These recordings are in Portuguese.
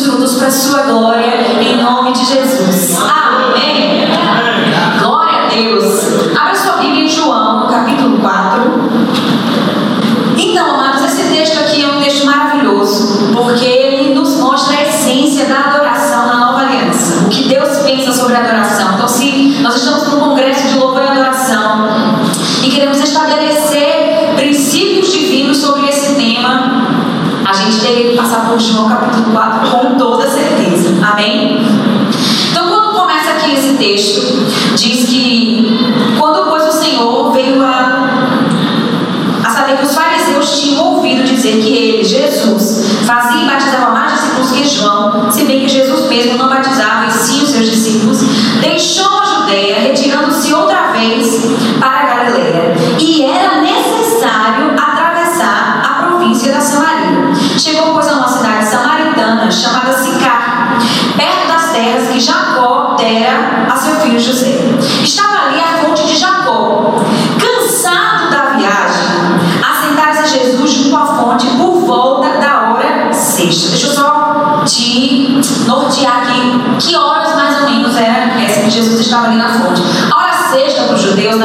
frutos para a sua glória, em nome de Jesus.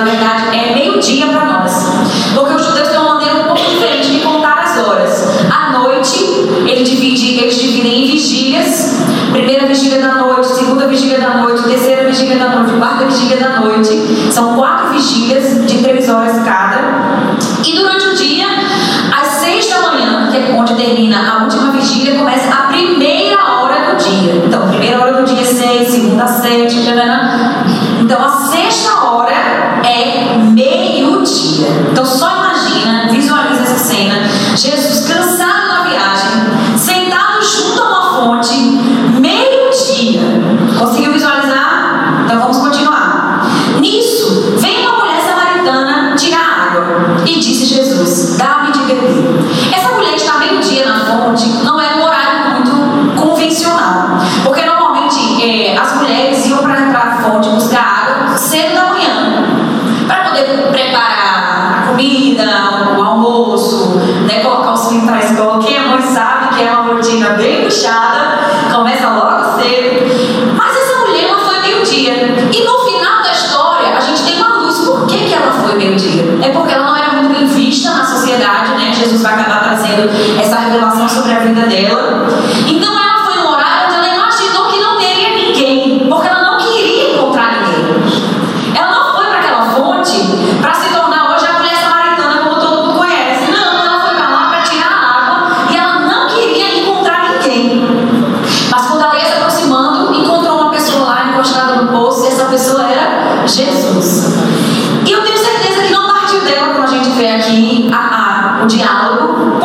na verdade é meio-dia para nós. Porque os judeus têm uma maneira um pouco diferente de contar as horas. À noite, eles dividem, eles dividem em vigílias: primeira vigília da noite, segunda vigília da noite, terceira vigília da noite, quarta vigília da noite. São quatro vigílias o diálogo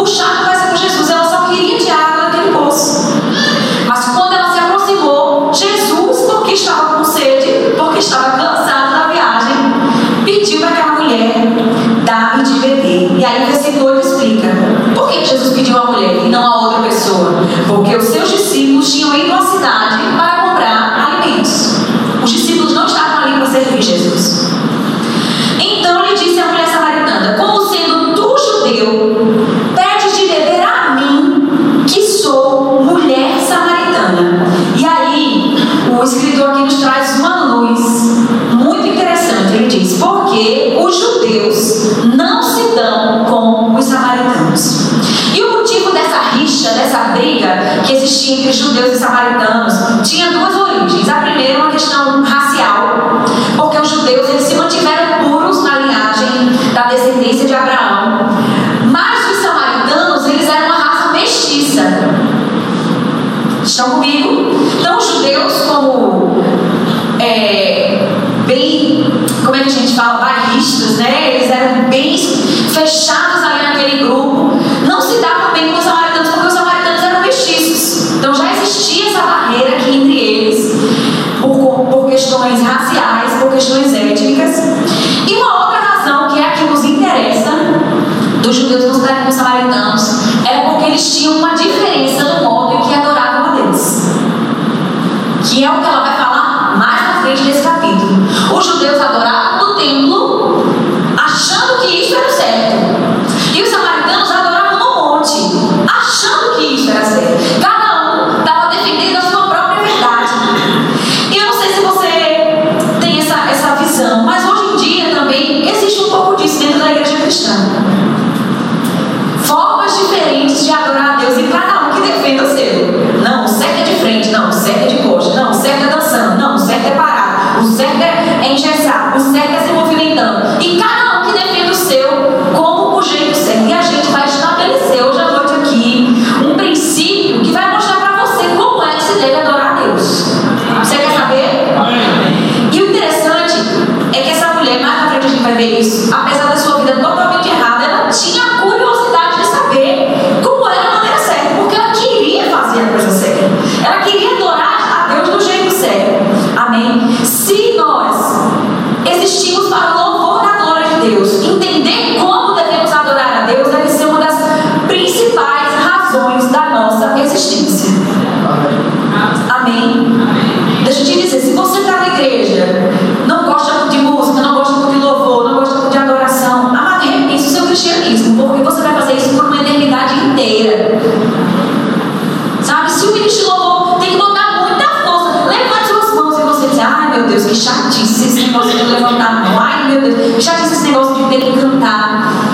Deus, que chatice esse negócio de levantar a mão. Ai, meu Deus, que chatice esse negócio de ter que cantar.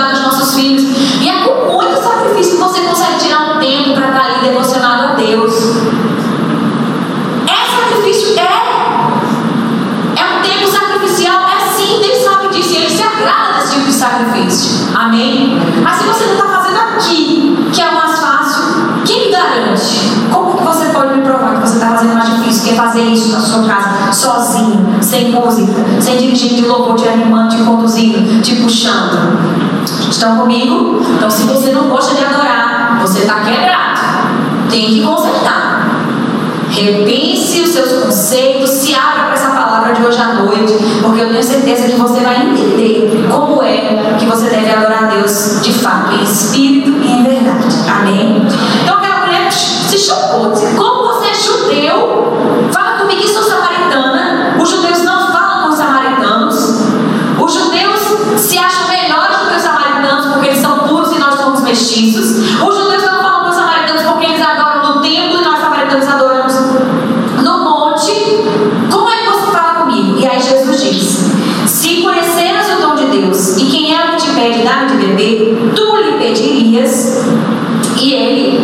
cuidar dos nossos filhos. E é com muito sacrifício que você consegue tirar um tempo para estar tá ali devocionado a Deus. É sacrifício? É. É um tempo sacrificial? É sim, Deus sabe disso. E Ele se agrada desse tipo de sacrifício. Amém? Mas se você não está fazendo aqui, que é o mais fácil, quem me garante? Como que você pode me provar que você está fazendo mais difícil? Quer fazer isso na sua casa, sozinho, sem música, sem dirigir de louvor, te animando, te conduzindo, te puxando? Estão comigo? Então, se você não gosta de adorar, você está quebrado. Tem que consertar. Repense os seus conceitos, se abra para essa palavra de hoje à noite, porque eu tenho certeza que você vai entender como é que você deve adorar a Deus de fato, em espírito e em verdade. Amém? Então, aquela mulher se chocou, disse: Como você é judeu? Fala comigo, isso satanás.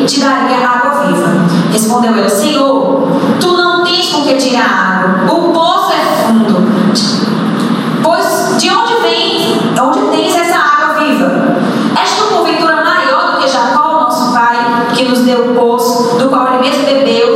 Te tiraria água viva. Respondeu ele: Senhor, tu não tens com que tirar água, o poço é fundo. Pois de onde vem, onde tens essa água viva? És tu porventura maior do que Jacó, nosso pai, que nos deu o poço, do qual ele mesmo bebeu?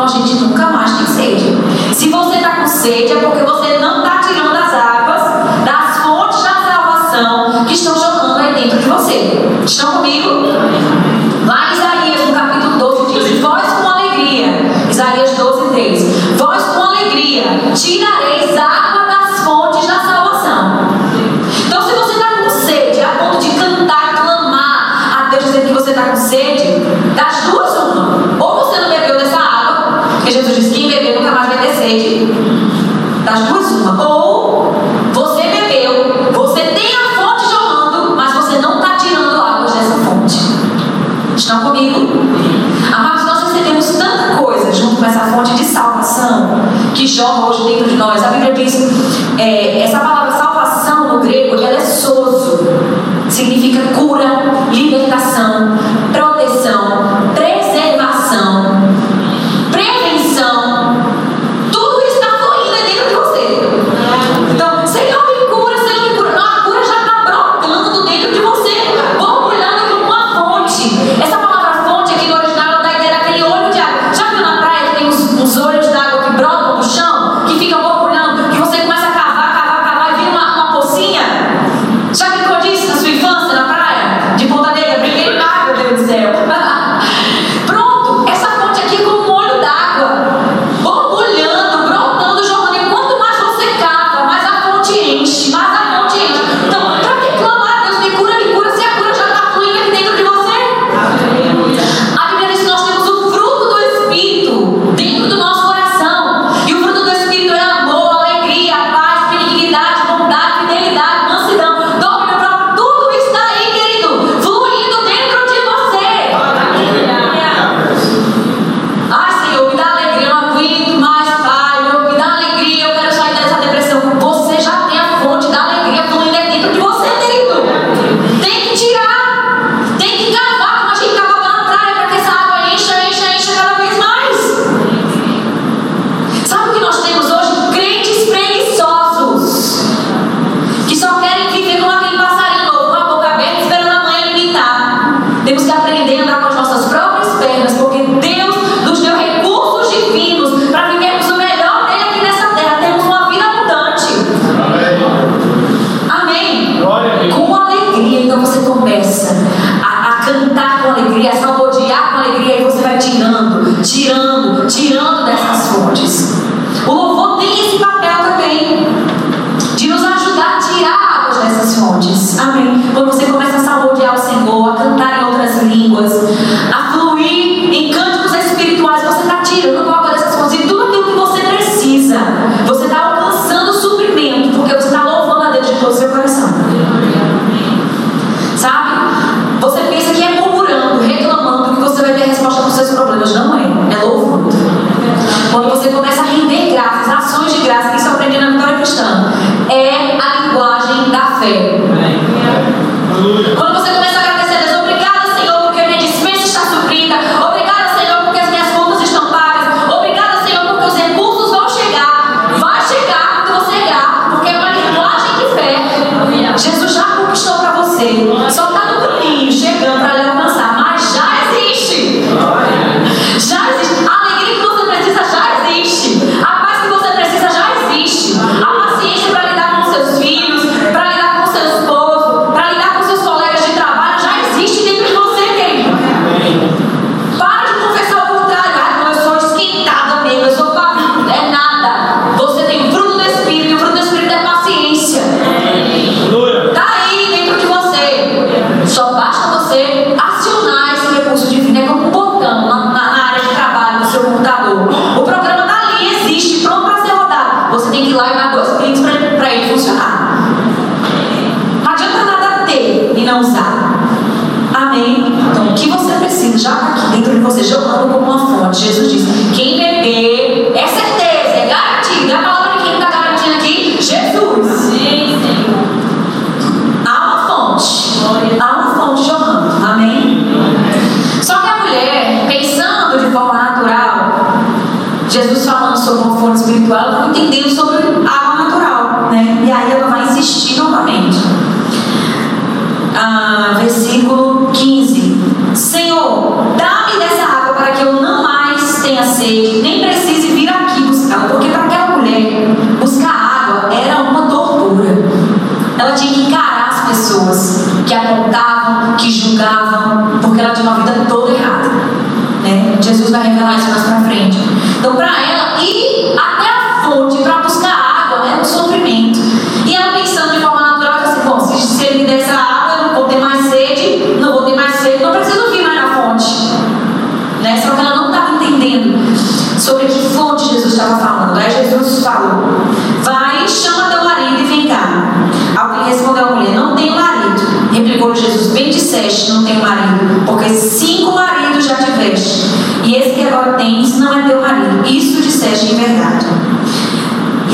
Então a gente nunca mais tem sede. Se você está com sede, é porque você não está tirando as águas das fontes da salvação que estão jogando aí dentro de você. Estão alguém. Amados, nós recebemos tanta coisa junto com essa fonte de salvação que joga hoje dentro de nós. A Bíblia diz: é, essa palavra salvação no grego ela é soso, significa cura, libertação,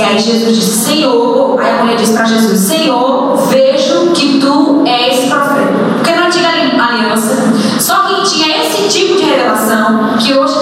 aí Jesus disse, Senhor, aí a mulher disse para Jesus, Senhor, vejo que tu és profeta. Porque na antiga aliança, só quem tinha esse tipo de revelação, que hoje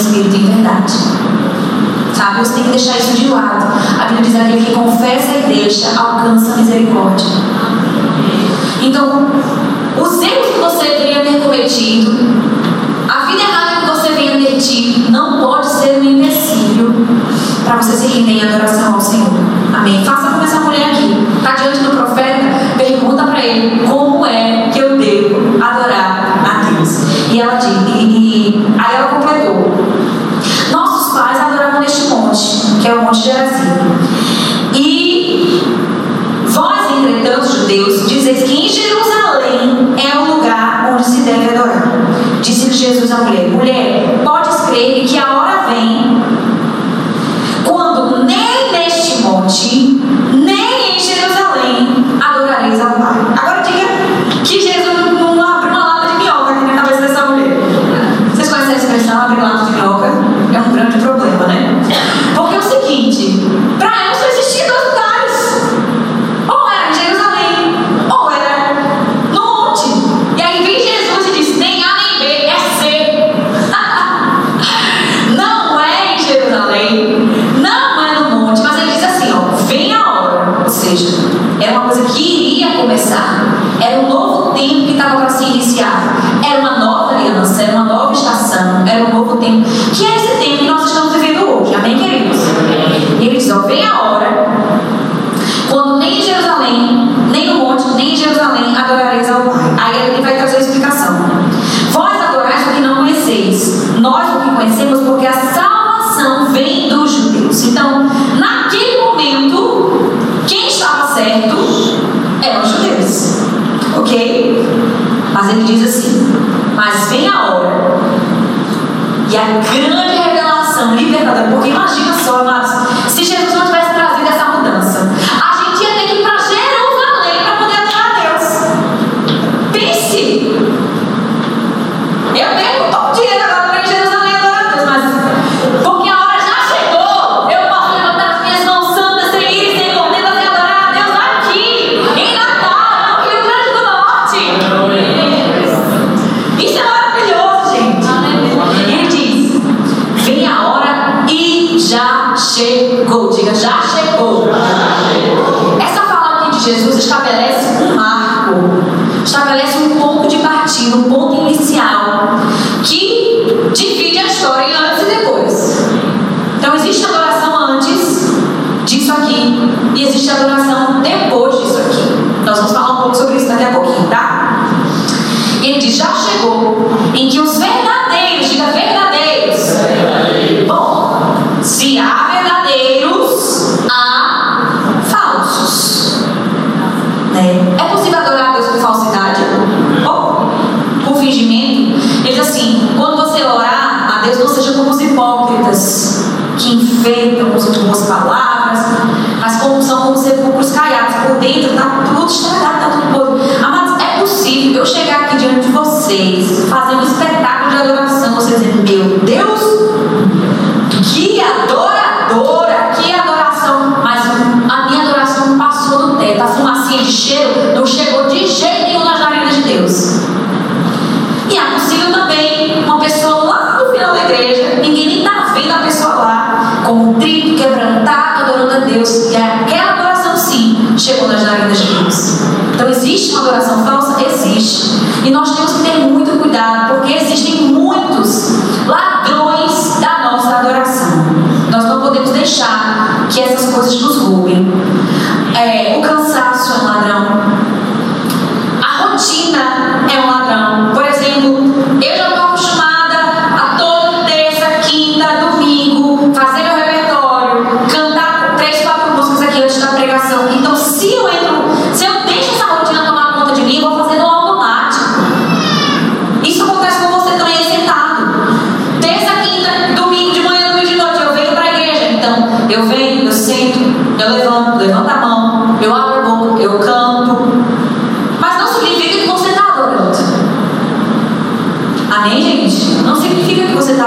espírito em verdade. Sabe? Você tem que deixar isso de lado. A Bíblia diz: aquele que confessa e deixa alcança a misericórdia. Então, os erros que você venha ter cometido, a vida errada que você venha ter tido, não pode ser um empecilho para você se render em adoração ao Senhor. Amém? Faça como essa mulher aqui. Está diante do profeta, pergunta para ele como é que eu devo adorar e ela e, e aí ela completou. Nossos pais adoravam neste monte, que é o Monte Gerazim. E vós, entretanto, judeus, dizeis que em Jerusalém é o lugar onde se deve adorar. Disse Jesus à mulher: Mulher, podes crer que a vem a hora e a grande revelação libertadora. Porque imagina só, amados,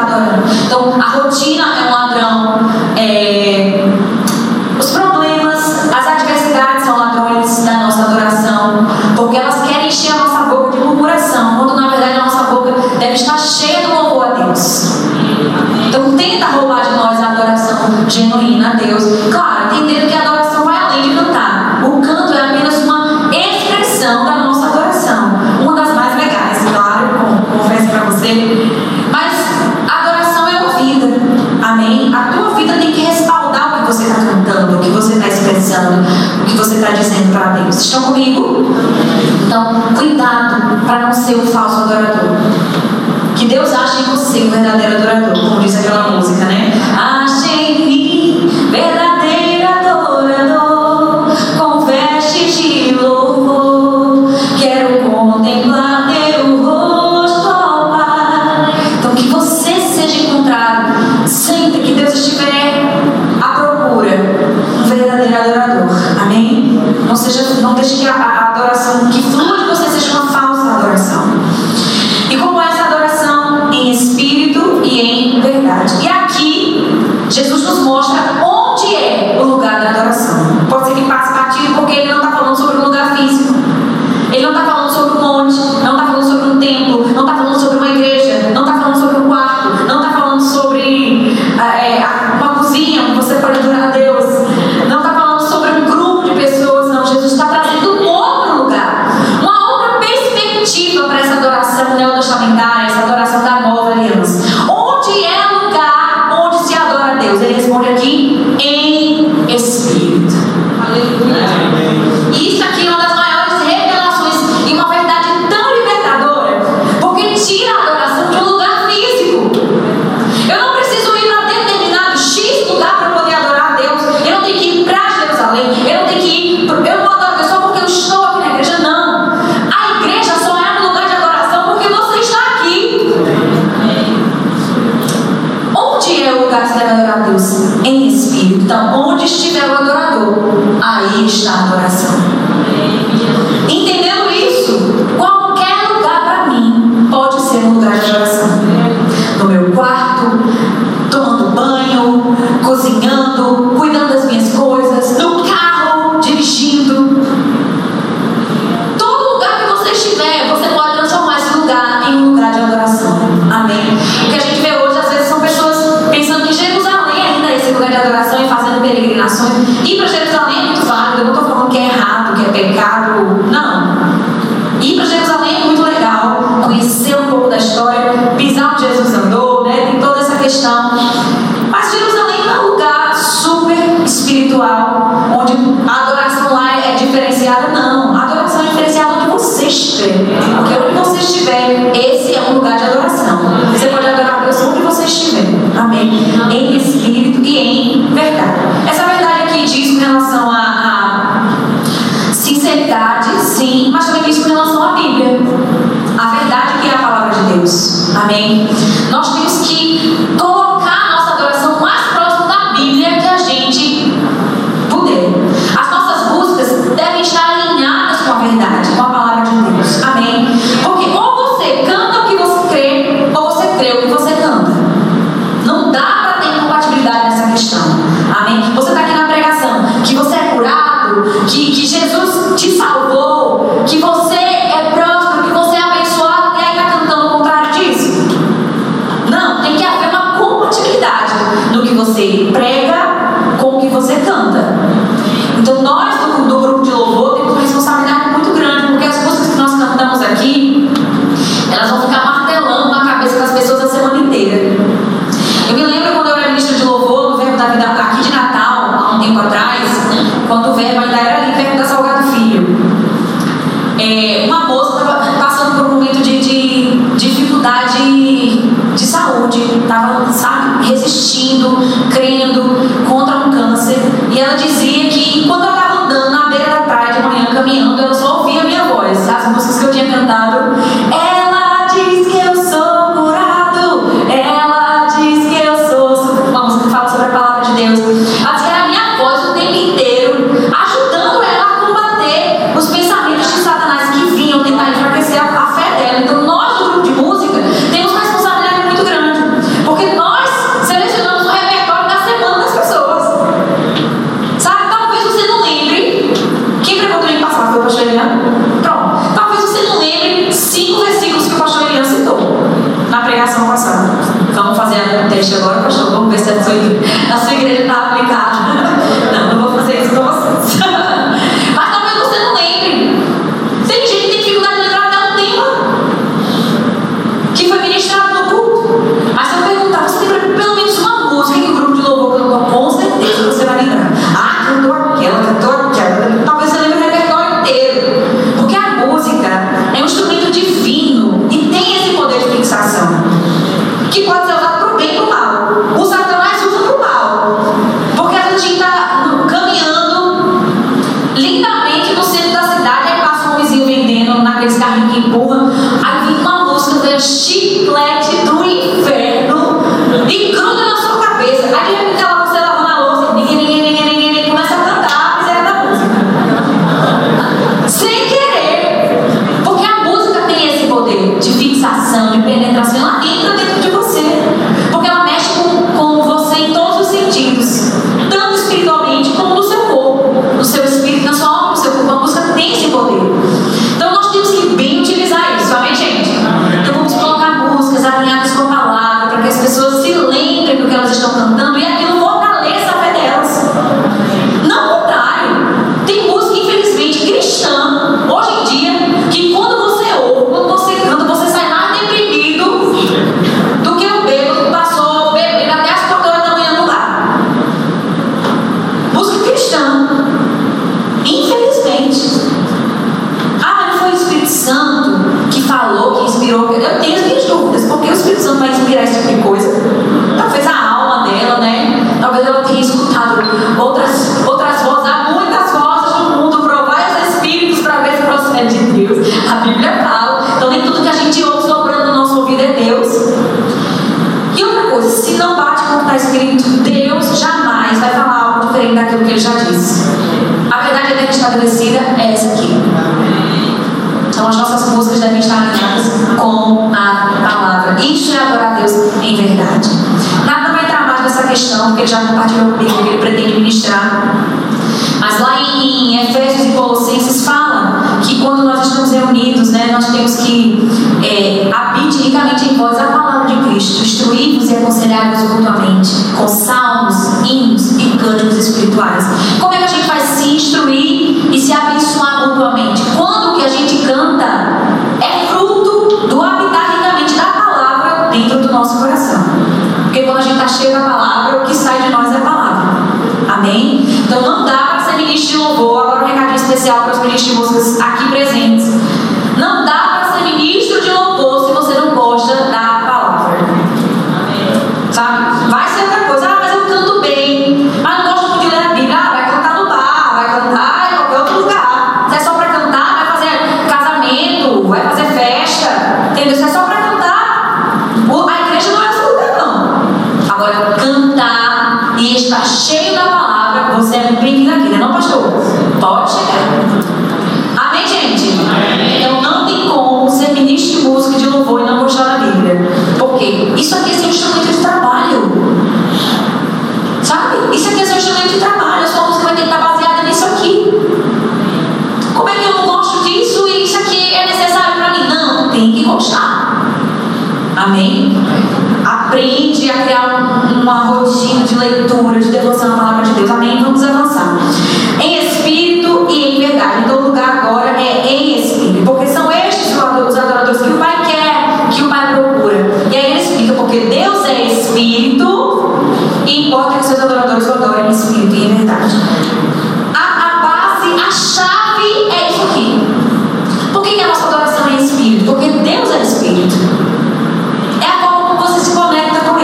adorando. Então, a rotina é um ladrão. É, você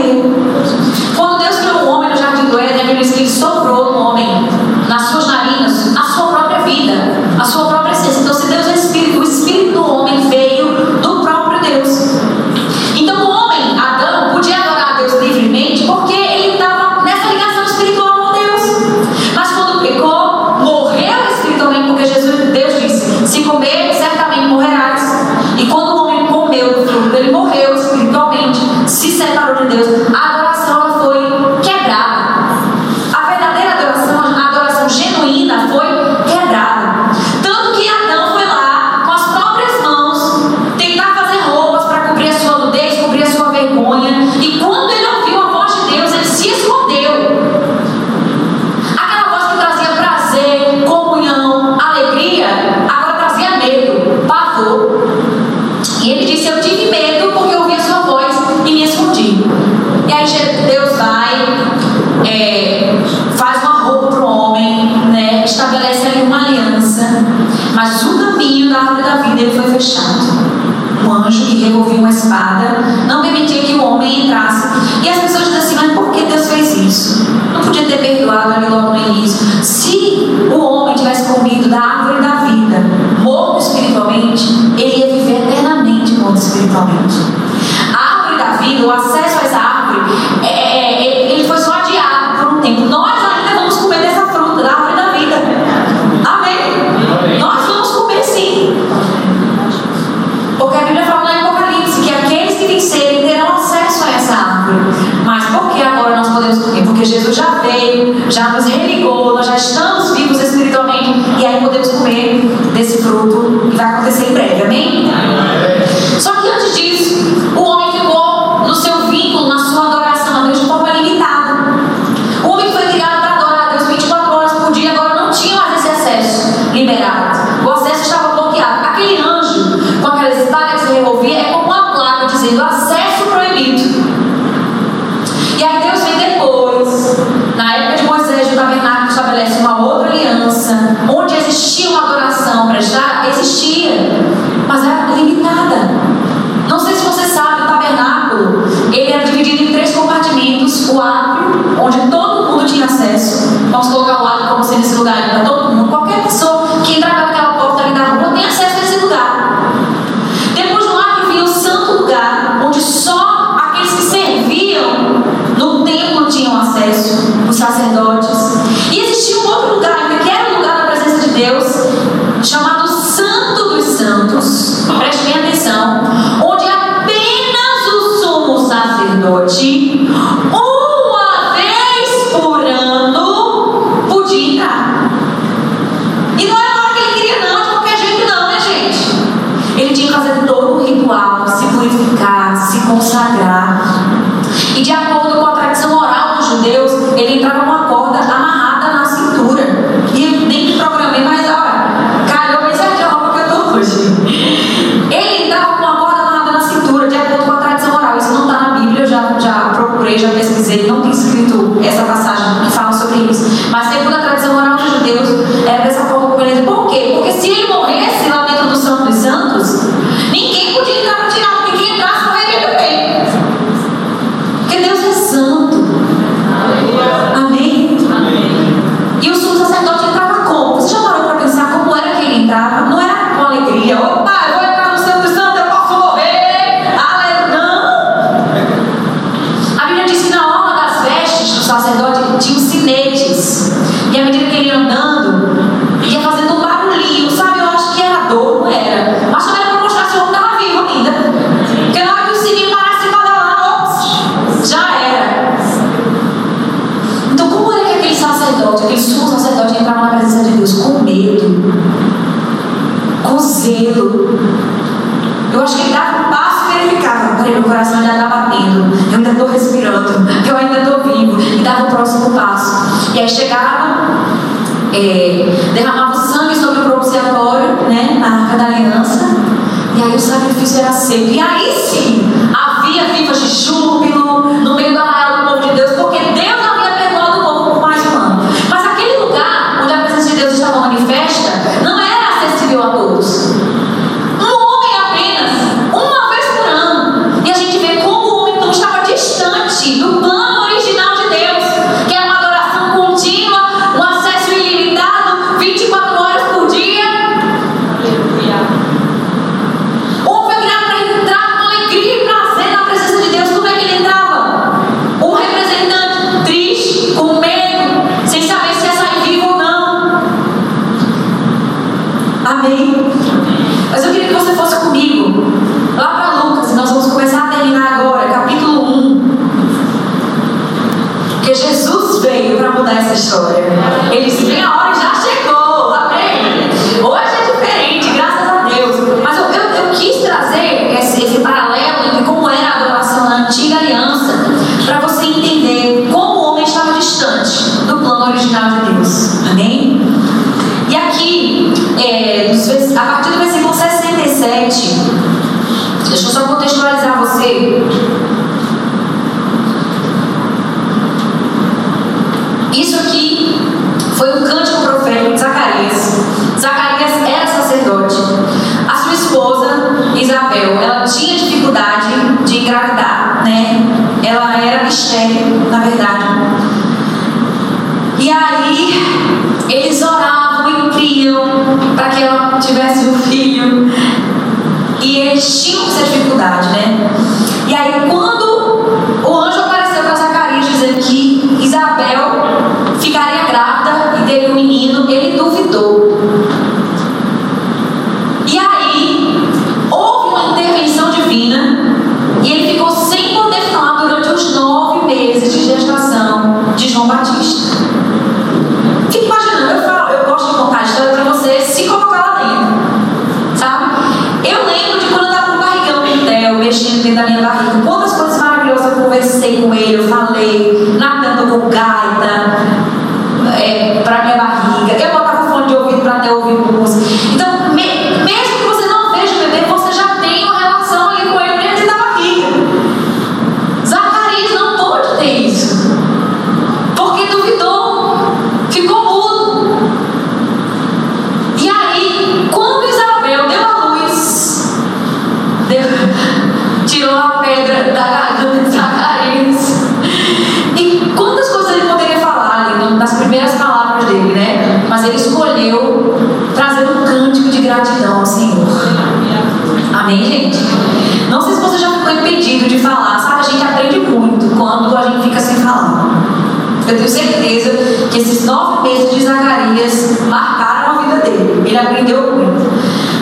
you. Porque Jesus já veio, já nos religou, nós já estamos vivos espiritualmente e aí podemos comer desse fruto que vai acontecer em breve, amém? Só que antes disso, présidente se enviar aí eles oravam e criam para que ela tivesse um filho. E eles tinham essa dificuldade, né? E aí quando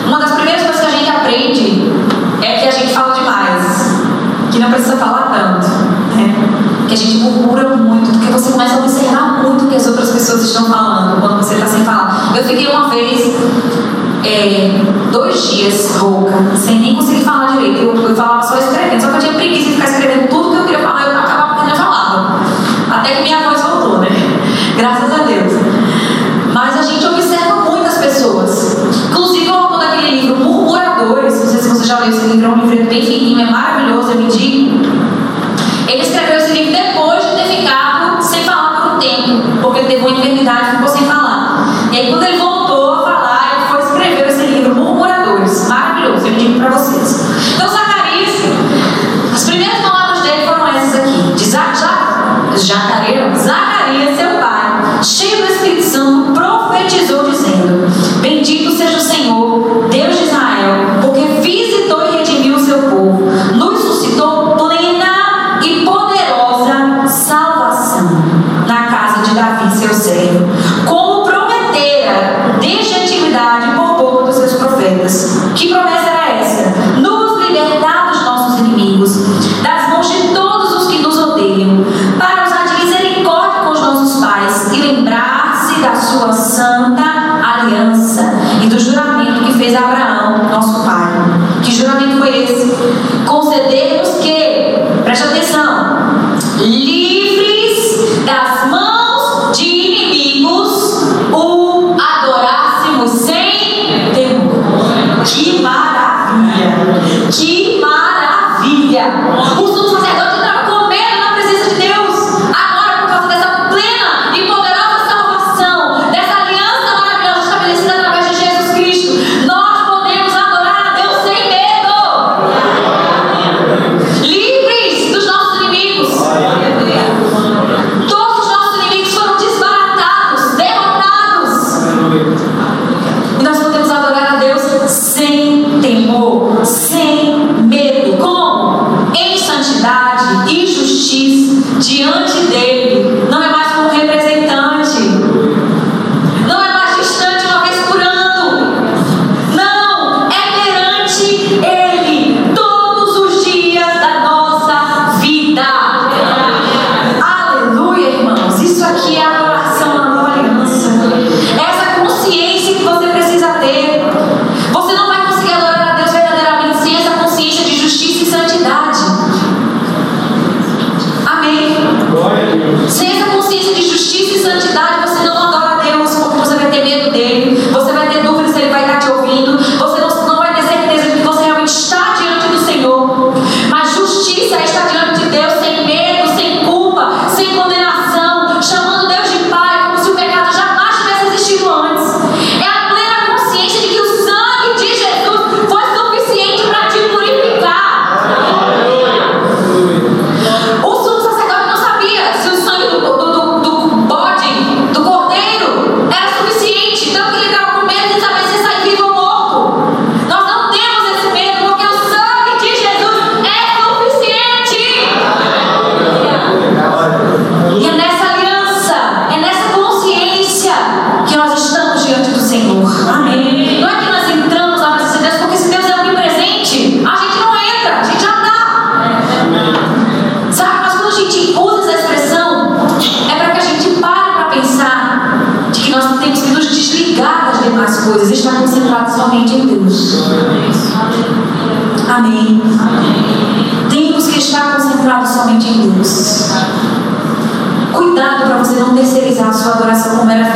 Uma das primeiras coisas que a gente aprende é que a gente fala demais, que não precisa falar tanto, né? que a gente murmura muito, porque você começa a observar muito o que as outras pessoas estão falando quando você está sem falar. Eu fiquei uma vez é, dois dias rouca, sem nem conseguir falar direito. Eu, eu falava só escrevendo, só que eu tinha preguiça de ficar escrevendo tudo que eu queria falar, eu acabava quando eu falava. Até que minha voz voltou, né? Graças a Deus. Então, foi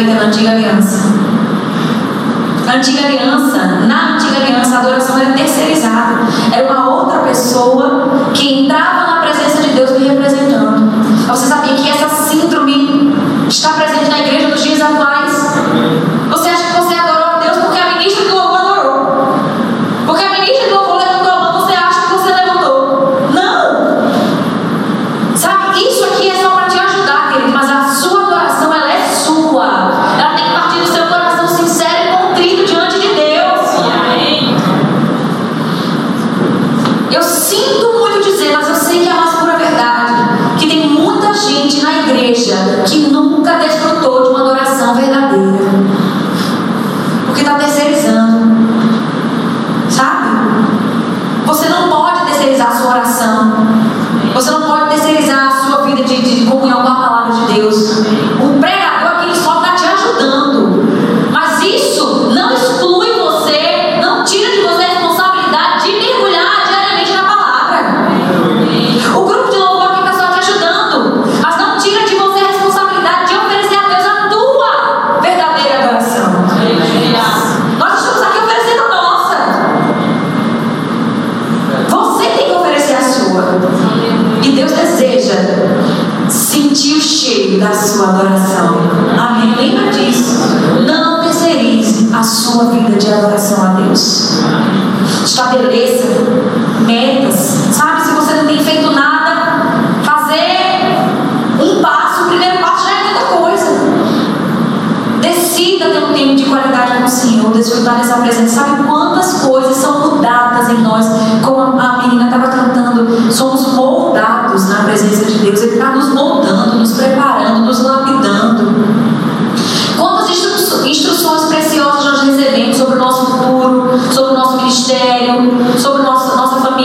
with an Anjika Vyas. Anjika Vyas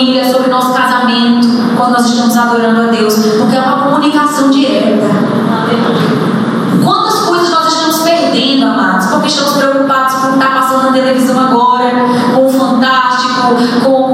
família, sobre o nosso casamento, quando nós estamos adorando a Deus, porque é uma comunicação direta. Quantas coisas nós estamos perdendo, amados, porque estamos preocupados com o que está passando na televisão agora, com o Fantástico, com